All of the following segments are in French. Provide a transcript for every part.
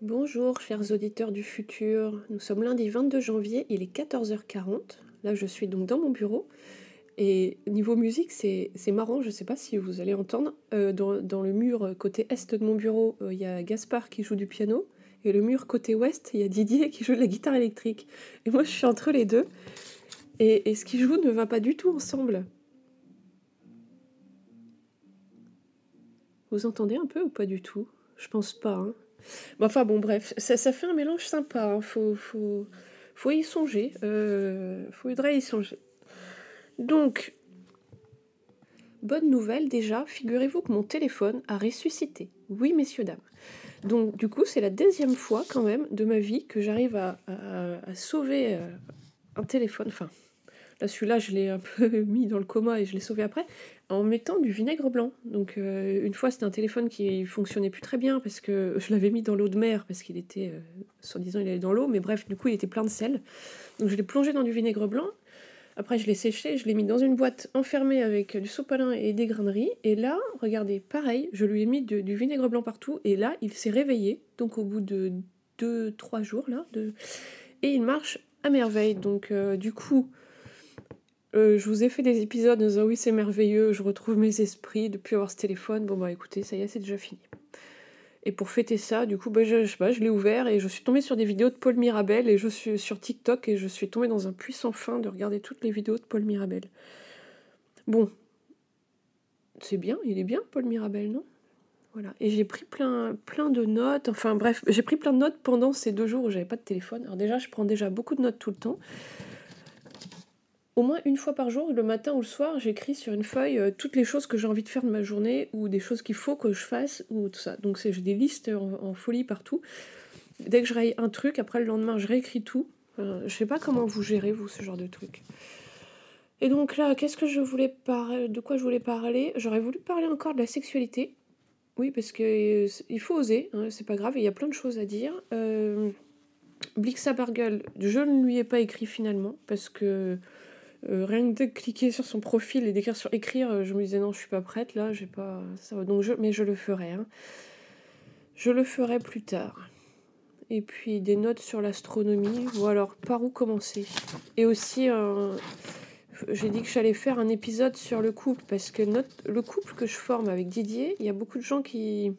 Bonjour chers auditeurs du futur, nous sommes lundi 22 janvier, il est 14h40, là je suis donc dans mon bureau, et niveau musique c'est marrant, je ne sais pas si vous allez entendre, euh, dans, le mur côté est de mon bureau euh, il y a Gaspard qui joue du piano, et le mur côté ouest il y a Didier qui joue de la guitare électrique, et moi je suis entre les deux, et, ce qu'ils jouent ne va pas du tout ensemble. Vous entendez un peu ou pas du tout? Je pense pas. Hein enfin bon, bref, ça, fait un mélange sympa. Hein. Faut, y songer. Euh, faudrait y songer. Donc, bonne nouvelle déjà, figurez-vous que mon téléphone a ressuscité. Oui, messieurs, dames. Donc, du coup, c'est la deuxième fois quand même de ma vie que j'arrive à, à, sauver euh, un téléphone. Enfin, Là, celui-là, je l'ai un peu mis dans le coma et je l'ai sauvé après en mettant du vinaigre blanc. Donc, euh, une fois, c'était un téléphone qui fonctionnait plus très bien parce que je l'avais mis dans l'eau de mer parce qu'il était, euh, soi-disant, il allait dans l'eau, mais bref, du coup, il était plein de sel. Donc, je l'ai plongé dans du vinaigre blanc. Après, je l'ai séché, je l'ai mis dans une boîte enfermée avec du sopalin et des graineries. Et là, regardez, pareil, je lui ai mis du vinaigre blanc partout. Et là, il s'est réveillé. Donc, au bout de 2-3 jours, là, et il marche à merveille. Donc, euh, du coup, euh, je vous ai fait des épisodes en disant oui c'est merveilleux, je retrouve mes esprits depuis avoir ce téléphone. Bon bah écoutez, ça y est, c'est déjà fini. Et pour fêter ça, du coup, bah, je, l'ai ouvert et je suis tombée sur des vidéos de Paul Mirabel et je suis sur TikTok et je suis tombée dans un puissant fin de regarder toutes les vidéos de Paul Mirabel. Bon, c'est bien, il est bien Paul Mirabel, non? Voilà. Et j'ai pris plein, plein de notes. Enfin bref, j'ai pris plein de notes pendant ces deux jours où j'avais pas de téléphone. Alors déjà, je prends déjà beaucoup de notes tout le temps au moins une fois par jour, le matin ou le soir, j'écris sur une feuille euh, toutes les choses que j'ai envie de faire de ma journée ou des choses qu'il faut que je fasse ou tout ça. Donc j'ai des listes en, folie partout. Dès que je raye un truc, après le lendemain, je réécris tout. je sais pas comment vous gérez, vous, ce genre de truc. Et donc là, qu'est-ce que je voulais parler De quoi je voulais parler? J'aurais voulu parler encore de la sexualité. Oui, parce que euh, il faut oser, hein, c'est pas grave, il y a plein de choses à dire. Euh, Blixa je ne lui ai pas écrit finalement, parce que euh, rien que de cliquer sur son profil et d'écrire sur écrire, euh, je me disais non, je suis pas prête là, j'ai pas ça Donc je, mais je le ferai. Hein. Je le ferai plus tard. Et puis des notes sur l'astronomie, ou alors par où commencer. Et aussi, euh, j'ai dit que j'allais faire un épisode sur le couple, parce que le couple que je forme avec Didier, il y a beaucoup de gens qui,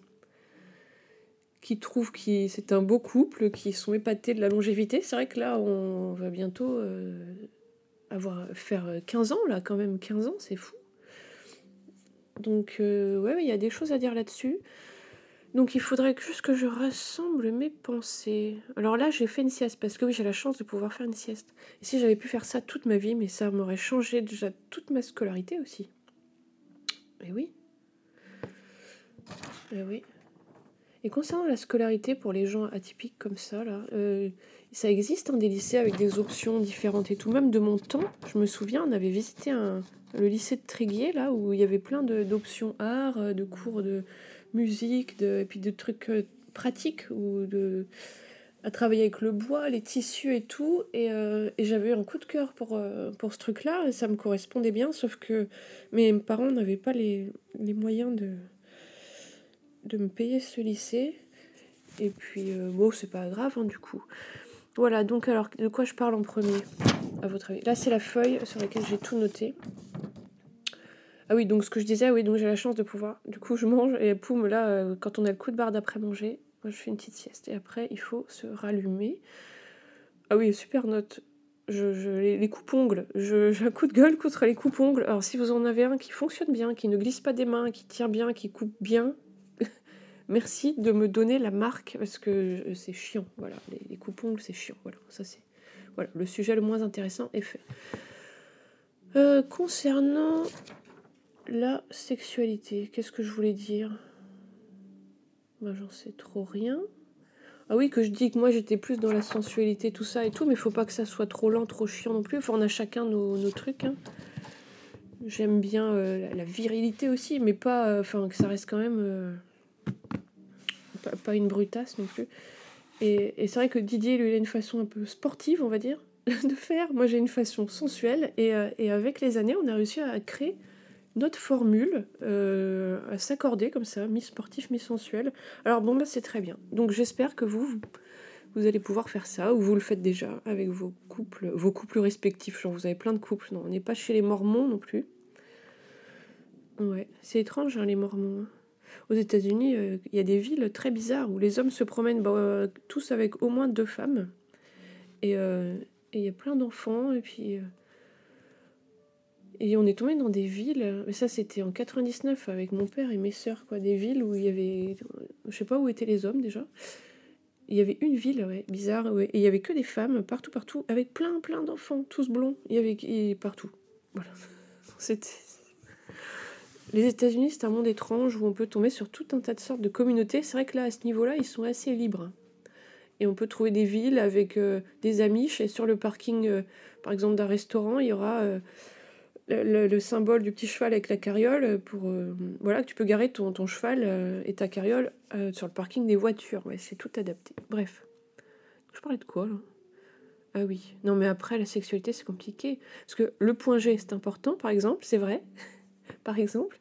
qui trouvent que c'est un beau couple, qui sont épatés de la longévité. C'est vrai que là, on va bientôt avoir faire 15 ans là quand même 15 ans c'est fou. Donc euh, ouais il y a des choses à dire là-dessus. Donc il faudrait juste que je rassemble mes pensées. Alors là j'ai fait une sieste parce que oui j'ai la chance de pouvoir faire une sieste. Et si j'avais pu faire ça toute ma vie mais ça m'aurait changé déjà toute ma scolarité aussi. Et oui. Et oui. Et concernant la scolarité pour les gens atypiques comme ça là euh, ça existe hein, des lycées avec des options différentes et tout. Même de mon temps, je me souviens, on avait visité le lycée de Tréguier, là, où il y avait plein d'options art, euh, de cours de musique, de, et puis de trucs euh, pratiques, ou de, à travailler avec le bois, les tissus et tout. Et, euh, j'avais eu un coup de cœur pour, pour ce truc-là, et ça me correspondait bien, sauf que mes parents n'avaient pas les, les, moyens de, de me payer ce lycée. Et puis, bon, c'est pas grave, hein, du coup. Voilà, donc alors, de quoi je parle en premier, à votre avis? Là, c'est la feuille sur laquelle j'ai tout noté. Ah oui, donc ce que je disais, oui, donc j'ai la chance de pouvoir. Du coup, je mange et poum, là, euh, quand on a le coup de barre d'après manger, moi, je fais une petite sieste. Et après, il faut se rallumer. Ah oui, super note. Je, les, les coupes-ongles. J'ai un coup de gueule contre les coupes-ongles. Alors, si vous en avez un qui fonctionne bien, qui ne glisse pas des mains, qui tire bien, qui coupe bien, merci de me donner la marque parce que c'est chiant. Voilà, les, coupons, c'est chiant. Voilà, ça c'est le sujet le moins intéressant est fait. Euh, concernant la sexualité, qu'est-ce que je voulais dire? Moi, j'en sais trop rien. Ah oui, que je dis que moi j'étais plus dans la sensualité, tout ça et tout, mais il faut pas que ça soit trop lent, trop chiant non plus. Enfin, on a chacun nos, trucs. Hein. J'aime bien euh, la, virilité aussi, mais pas. Euh, enfin, que ça reste quand même pas, une brutasse non plus. Et, c'est vrai que Didier, lui, il a une façon un peu sportive, on va dire, de faire. Moi, j'ai une façon sensuelle. Et, euh, et, avec les années, on a réussi à créer notre formule à s'accorder comme ça, mi-sportif, mi-sensuel. Alors bon, bah, c'est très bien. Donc j'espère que vous, vous allez pouvoir faire ça, ou vous le faites déjà avec vos couples, vos couples respectifs. Genre vous avez plein de couples. Non, on n'est pas chez les Mormons non plus. Ouais, c'est étrange hein, les Mormons. Hein. Aux États-Unis, euh, il y a des villes très bizarres où les hommes se promènent bah, tous avec au moins deux femmes. Euh, et il y a plein d'enfants. Et puis. Euh, et on est tombé dans des villes, mais ça c'était en 99 avec mon père et mes sœurs, quoi, des villes où il y avait, je sais pas où étaient les hommes déjà, il y avait une ville, bizarre, et il y avait que des femmes partout, partout, avec plein, plein d'enfants, tous blonds, il y avait partout. Voilà. C'était. Les États-Unis, c'est un monde étrange où on peut tomber sur tout un tas de sortes de communautés. C'est vrai que là, à ce niveau-là, ils sont assez libres. Et on peut trouver des villes avec euh, des amis. Et sur le parking, euh, par exemple, d'un restaurant, il y aura euh, le, symbole du petit cheval avec la carriole pour voilà tu peux garer ton, ton cheval et ta carriole sur le parking des voitures. C'est tout adapté. Bref. Je parlais de quoi là? Ah oui. Non mais après la sexualité c'est compliqué parce que le point G c'est important par exemple, c'est vrai. par exemple,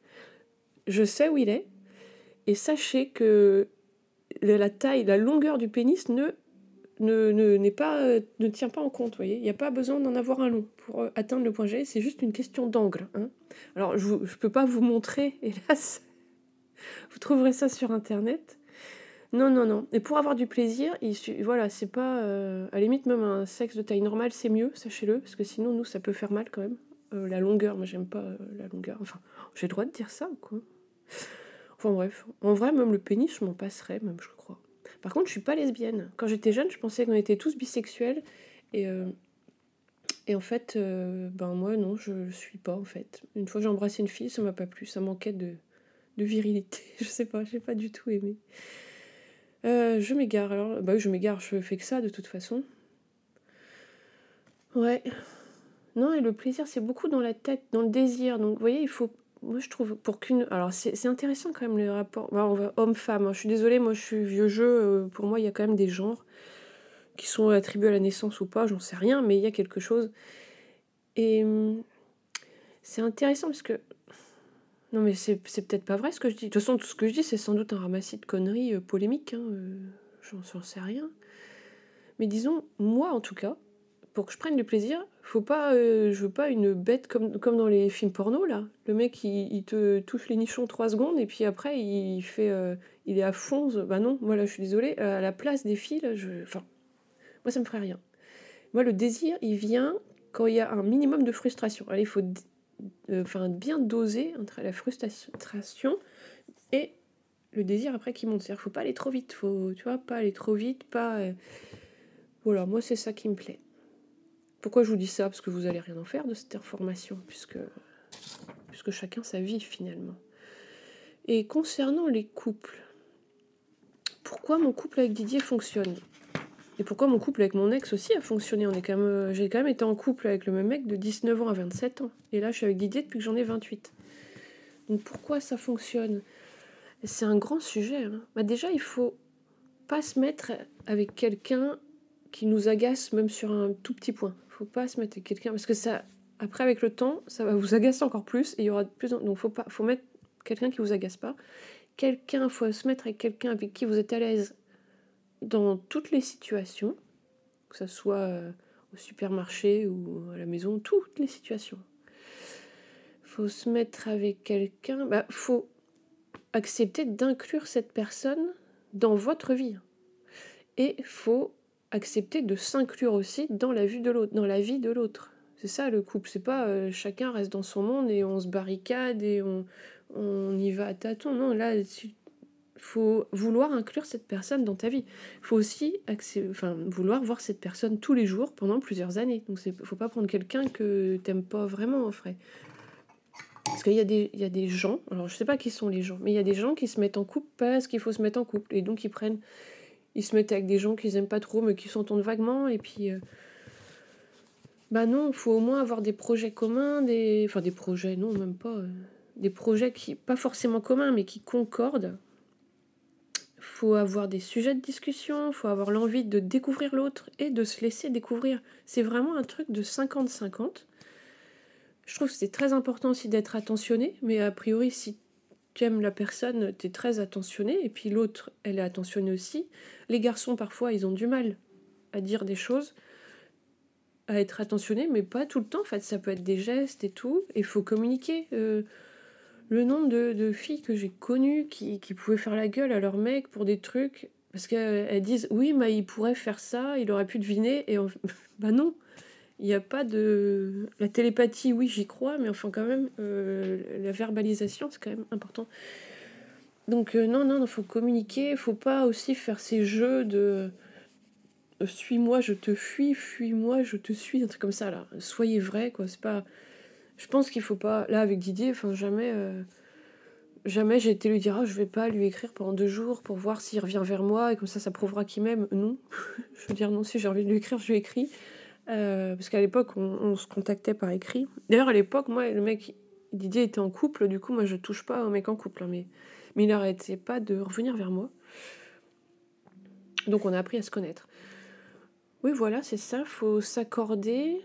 je sais où il est et sachez que la taille, la longueur du pénis ne ne, ne, pas, euh, ne tient pas en compte. Il n'y a pas besoin d'en avoir un long pour euh, atteindre le point G, c'est juste une question d'angle. Hein. Alors, je ne peux pas vous montrer, hélas. Vous trouverez ça sur Internet. Non, non, non. Et pour avoir du plaisir, il voilà, c'est pas... Euh, à la limite, même un sexe de taille normale, c'est mieux, sachez-le, parce que sinon, nous, ça peut faire mal quand même. la longueur, moi, j'aime pas la longueur. Enfin, j'ai le droit de dire ça, quoi? Enfin, bref. En vrai, même le pénis, je m'en passerais, même, je crois. Par contre, je suis pas lesbienne. Quand j'étais jeune, je pensais qu'on était tous bisexuels. Et, euh, en fait, euh, ben moi, non, je ne suis pas, en fait. Une fois, j'ai embrassé une fille, ça m'a pas plu. Ça manquait de, virilité. je sais pas, j'ai pas du tout aimé. Euh, je m'égare. Alors, bah je m'égare, je fais que ça, de toute façon. Ouais. Non, et le plaisir, c'est beaucoup dans la tête, dans le désir. Donc, vous voyez, il faut moi je trouve pour qu'une alors c'est intéressant quand même le rapport bah, homme-femme hein. je suis désolée moi je suis vieux jeu euh, pour moi il y a quand même des genres qui sont attribués à la naissance ou pas j'en sais rien mais il y a quelque chose. Et hum, c'est intéressant parce que non mais c'est peut-être pas vrai ce que je dis. De toute façon tout ce que je dis c'est sans doute un ramassis de conneries euh, polémiques hein, euh, j'en sais rien. Mais disons moi en tout cas pour que je prenne du plaisir, faut pas, euh, je veux pas une bête comme, comme dans les films porno là. Le mec il, te touche les nichons trois secondes et puis après il fait, euh, il est à fond. Bah non, moi là je suis désolée. À la place des filles, enfin, moi ça me ferait rien. Moi le désir il vient quand il y a un minimum de frustration. Allez, il faut euh, bien doser entre la frustration et le désir après qui monte. C'est-à-dire faut pas aller trop vite, faut, tu vois, pas aller trop vite, pas. Voilà, moi c'est ça qui me plaît. Pourquoi je vous dis ça? Parce que vous n'allez rien en faire de cette information, puisque, puisque chacun sa vie finalement. Et concernant les couples, pourquoi mon couple avec Didier fonctionne? Et pourquoi mon couple avec mon ex aussi a fonctionné? On est quand même, J'ai quand même été en couple avec le même mec de 19 ans à 27 ans. Et là, je suis avec Didier depuis que j'en ai 28. Donc pourquoi ça fonctionne? C'est un grand sujet. Hein. Bah déjà, il faut pas se mettre avec quelqu'un qui nous agace même sur un tout petit point faut pas se mettre avec quelqu'un parce que ça, après avec le temps, ça va vous agacer encore plus et il y aura de plus en... donc faut pas, faut mettre quelqu'un qui vous agace pas. Quelqu'un, faut se mettre avec quelqu'un avec qui vous êtes à l'aise dans toutes les situations, que ce soit euh, au supermarché ou à la maison, toutes les situations. Faut se mettre avec quelqu'un, bah faut accepter d'inclure cette personne dans votre vie. Et faut accepter de s'inclure aussi dans la vie de l'autre, dans la vie de l'autre. C'est ça le couple, c'est pas euh, chacun reste dans son monde et on se barricade et on, on y va à tâtons. Non, là, il faut vouloir inclure cette personne dans ta vie. Il faut aussi enfin, vouloir voir cette personne tous les jours pendant plusieurs années. Donc il faut pas prendre quelqu'un que t'aimes pas vraiment en vrai. Parce qu'il y, a des, y a des gens, alors je sais pas qui sont les gens, mais il y a des gens qui se mettent en couple parce qu'il faut se mettre en couple. Et donc ils prennent ils se mettent avec des gens qu'ils aiment pas trop mais qui s'entendent vaguement et puis euh, bah non, faut au moins avoir des projets communs, des enfin des projets non, même pas euh, des projets qui pas forcément communs mais qui concordent. Faut avoir des sujets de discussion, faut avoir l'envie de découvrir l'autre et de se laisser découvrir. C'est vraiment un truc de 50-50. Je trouve que c'est très important aussi d'être attentionné, mais a priori, si tu aimes la personne, tu es très attentionné, et puis l'autre, elle est attentionnée aussi. Les garçons, parfois, ils ont du mal à dire des choses, à être attentionné, mais pas tout le temps. En fait, ça peut être des gestes et tout. Il faut communiquer. Euh, le nombre de, filles que j'ai connues qui, pouvaient faire la gueule à leur mec pour des trucs, parce qu'elles disent oui, mais il pourrait faire ça, il aurait pu deviner, et bah non. Il n'y a pas de. La télépathie, oui, j'y crois, mais enfin, quand même, euh, la verbalisation, c'est quand même important. Donc, euh, non, non, il faut communiquer, il faut pas aussi faire ces jeux de suis-moi, je te fuis, fuis-moi, je te suis, un truc comme ça là. Soyez vrai, quoi. C'est pas. Je pense qu'il faut pas. Là, avec Didier, enfin, jamais. Euh, jamais j'ai été lui dire, ah, je vais pas lui écrire pendant deux jours pour voir s'il revient vers moi et comme ça, ça prouvera qu'il m'aime. Non. je veux dire, non, si j'ai envie de lui écrire, je lui écris. Euh, parce qu'à l'époque, on, se contactait par écrit. D'ailleurs, à l'époque, moi, le mec, Didier était en couple, du coup, moi, je touche pas un mec en couple, hein, mais, il n'arrêtait pas de revenir vers moi. Donc, on a appris à se connaître. Oui, voilà, c'est ça. Faut s'accorder.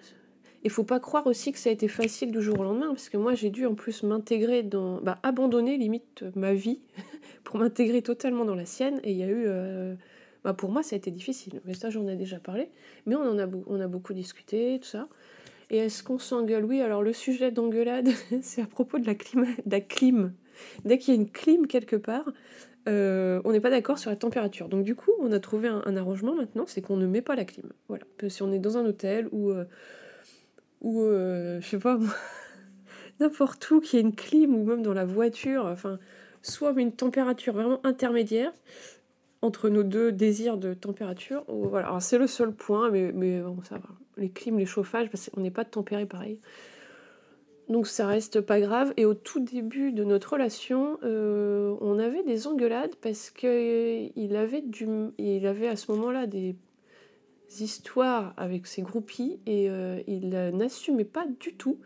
Il faut pas croire aussi que ça a été facile du jour au lendemain, parce que moi j'ai dû en plus m'intégrer dans, bah, abandonner limite ma vie pour m'intégrer totalement dans la sienne. Et il y a eu, euh, bah, pour moi ça a été difficile. Mais ça j'en ai déjà parlé. Mais on en a, beaucoup discuté, tout ça. Et est-ce qu'on s'engueule? Oui. Alors le sujet d'engueulade, c'est à propos de la clim, de la clim. Dès qu'il y a une clim quelque part, euh, on n'est pas d'accord sur la température. Donc du coup, on a trouvé un, arrangement maintenant, c'est qu'on ne met pas la clim. Voilà. Si on est dans un hôtel ou, euh, ou euh, je sais pas, n'importe où qui a une clim ou même dans la voiture, enfin, soit une température vraiment intermédiaire entre nos deux désirs de température. voilà. c'est le seul point, mais, mais bon, ça va. Les clims, les chauffages, parce n'est pas tempéré pareil. Donc ça reste pas grave. Et au tout début de notre relation, euh, on avait des engueulades parce qu'il avait, du, il avait à ce moment-là des histoires avec ses groupies et euh, il n'assumait pas du tout.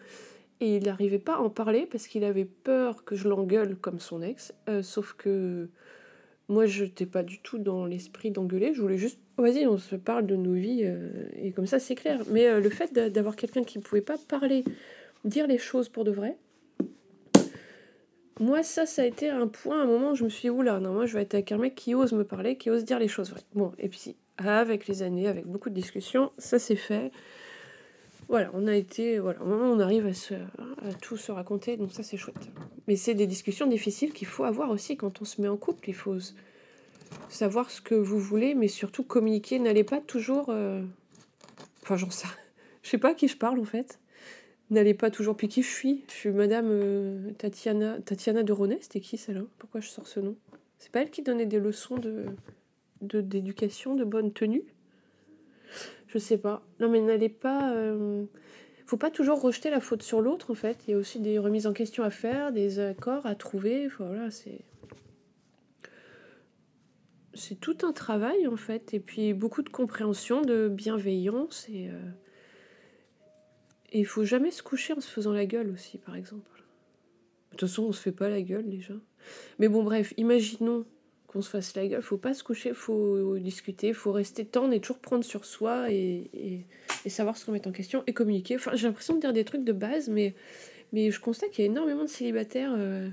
Et il n'arrivait pas à en parler parce qu'il avait peur que je l'engueule comme son ex. Euh, sauf que moi, je n'étais pas du tout dans l'esprit d'engueuler. Je voulais juste, vas-y, on se parle de nos vies et comme ça, c'est clair. Mais le fait d'avoir quelqu'un qui ne pouvait pas parler dire les choses pour de vrai. Moi, ça, ça a été un point, un moment où je me suis dit, oula, non, moi, je vais être avec un mec qui ose me parler, qui ose dire les choses vraies. Bon, et puis, avec les années, avec beaucoup de discussions, ça s'est fait. Voilà, on a été, voilà, on arrive à, se, à tout se raconter, donc ça, c'est chouette. Mais c'est des discussions difficiles qu'il faut avoir aussi quand on se met en couple. Il faut savoir ce que vous voulez, mais surtout communiquer. N'allez pas toujours. Euh, enfin, j'en sais. Je sais pas à qui je parle en fait. N'allez pas toujours. Puis qui je suis? Je suis Madame euh, Tatiana, Tatiana de Ronet. C'était qui celle-là? Pourquoi je sors ce nom? C'est pas elle qui donnait des leçons de d'éducation, de, bonne tenue? Je sais pas. Non, mais n'allez pas. Euh, faut pas toujours rejeter la faute sur l'autre en fait. Il y a aussi des remises en question à faire, des accords à trouver. C'est tout un travail en fait, et puis beaucoup de compréhension, de bienveillance et euh, il faut jamais se coucher en se faisant la gueule aussi, par exemple. De toute façon, on se fait pas la gueule déjà. Mais bon, bref, imaginons qu'on se fasse la gueule. Faut pas se coucher, faut discuter, faut rester tendre et toujours prendre sur soi et, savoir se remettre en question et communiquer. Enfin, j'ai l'impression de dire des trucs de base, mais, mais je constate qu'il y a énormément de célibataires. Euh,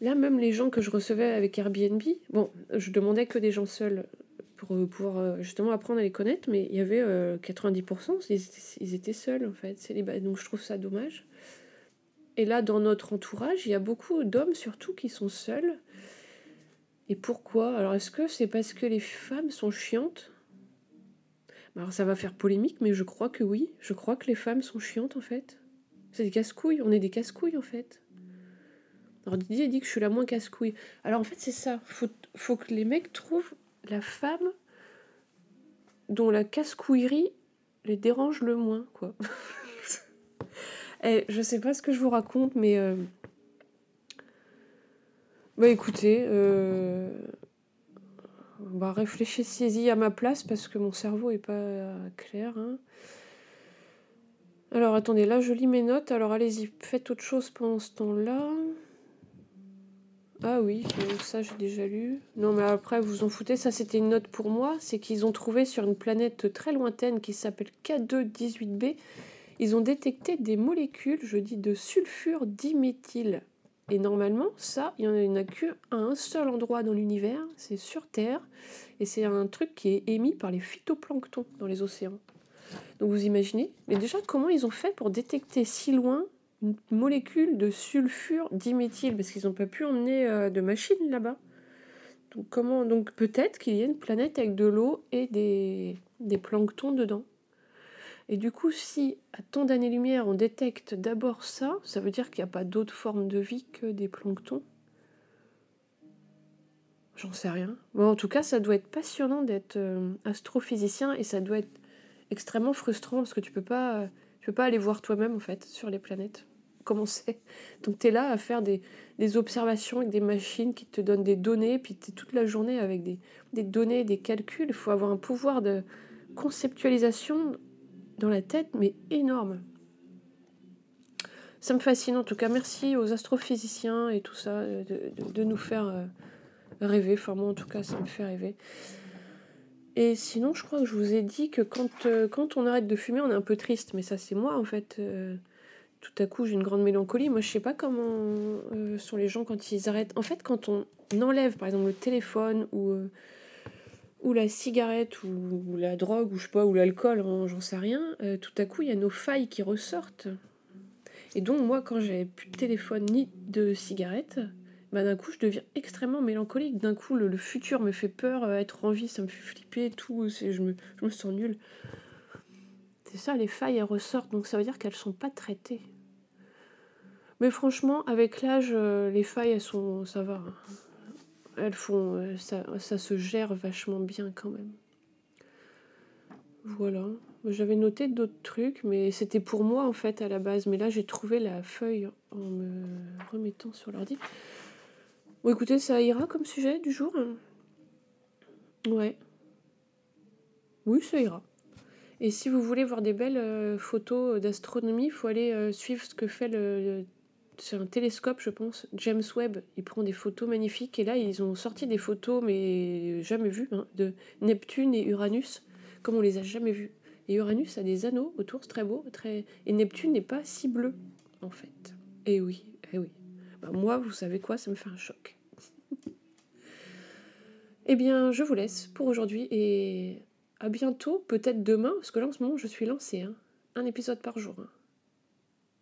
là, même les gens que je recevais avec Airbnb, bon, je demandais que des gens seuls pour euh, pouvoir euh, justement apprendre à les connaître, mais il y avait 90%, euh, ils étaient, seuls en fait, célibataires. Donc je trouve ça dommage. Et là, dans notre entourage, il y a beaucoup d'hommes surtout qui sont seuls. Et pourquoi? Alors est-ce que c'est parce que les femmes sont chiantes? Alors ça va faire polémique, mais je crois que oui. Je crois que les femmes sont chiantes en fait. C'est des casse-couilles, on est des casse-couilles en fait. Alors Didier dit que je suis la moins casse-couille. Alors en fait c'est ça, faut, faut que les mecs trouvent la femme dont la casse-couillerie les dérange le moins, quoi. Et eh, je sais pas ce que je vous raconte, mais. Euh, bah écoutez, euh... bah, réfléchissez-y à ma place parce que mon cerveau est pas clair. Hein. Alors attendez, là je lis mes notes, alors allez-y, faites autre chose pendant ce temps-là. Ah oui, ça j'ai déjà lu. Non mais après vous en foutez, ça c'était une note pour moi, c'est qu'ils ont trouvé sur une planète très lointaine qui s'appelle K218b, ils ont détecté des molécules, je dis, de sulfure diméthyle. Et normalement, ça, il n'y en a qu'à un seul endroit dans l'univers, c'est sur Terre, et c'est un truc qui est émis par les phytoplanctons dans les océans. Donc vous imaginez Mais déjà, comment ils ont fait pour détecter si loin une molécule de sulfure diméthyle? Parce qu'ils n'ont pas pu emmener euh, de machine là-bas. Donc, comment Donc peut-être qu'il y a une planète avec de l'eau et des, des planctons dedans. Et du coup, si à tant d'années-lumière on détecte d'abord ça, ça veut dire qu'il n'y a pas d'autre forme de vie que des planctons? J'en sais rien. Bon, en tout cas, ça doit être passionnant d'être euh, astrophysicien et ça doit être extrêmement frustrant parce que tu peux pas, tu peux pas aller voir toi-même en fait sur les planètes. Comment c'est? Donc tu es là à faire des, observations avec des machines qui te donnent des données, puis tu es toute la journée avec des données, des calculs. Il faut avoir un pouvoir de conceptualisation dans la tête, mais énorme. Ça me fascine en tout cas. Merci aux astrophysiciens et tout ça de, nous faire euh, rêver. Enfin, moi en tout cas, ça me fait rêver. Et sinon, je crois que je vous ai dit que quand, euh, quand on arrête de fumer, on est un peu triste. Mais ça, c'est moi en fait. Euh, tout à coup, j'ai une grande mélancolie. Moi, je sais pas comment sont les gens quand ils arrêtent. En fait, quand on enlève par exemple le téléphone ou ou la cigarette ou, la drogue ou je sais pas ou l'alcool hein, j'en sais rien euh, tout à coup il y a nos failles qui ressortent. Et donc moi quand j'avais plus de téléphone ni de cigarette bah, d'un coup je deviens extrêmement mélancolique. D'un coup le, futur me fait peur euh, être en vie ça me fait flipper tout je me, je me sens nulle. C'est ça les failles elles ressortent donc ça veut dire qu'elles sont pas traitées. Mais franchement avec l'âge euh, les failles elles sont ça va hein elles font, euh, ça, ça se gère vachement bien quand même. Voilà. J'avais noté d'autres trucs, mais c'était pour moi en fait à la base. Mais là, j'ai trouvé la feuille en me remettant sur l'ordi. Bon, écoutez, ça ira comme sujet du jour. Ouais. Oui, ça ira. Et si vous voulez voir des belles euh, photos d'astronomie, il faut aller euh, suivre ce que fait le c'est un télescope, je pense, James Webb. Il prend des photos magnifiques. Et là, ils ont sorti des photos, mais jamais vues, hein, de Neptune et Uranus, comme on les a jamais vues. Et Uranus a des anneaux autour, c'est très beau. Et Neptune n'est pas si bleu, en fait. Et oui, et oui. Bah, moi, vous savez quoi, ça me fait un choc. eh bien, je vous laisse pour aujourd'hui et à bientôt, peut-être demain, parce que là, en ce moment, je suis lancée. Hein. Un épisode par jour. Hein.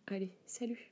Allez, salut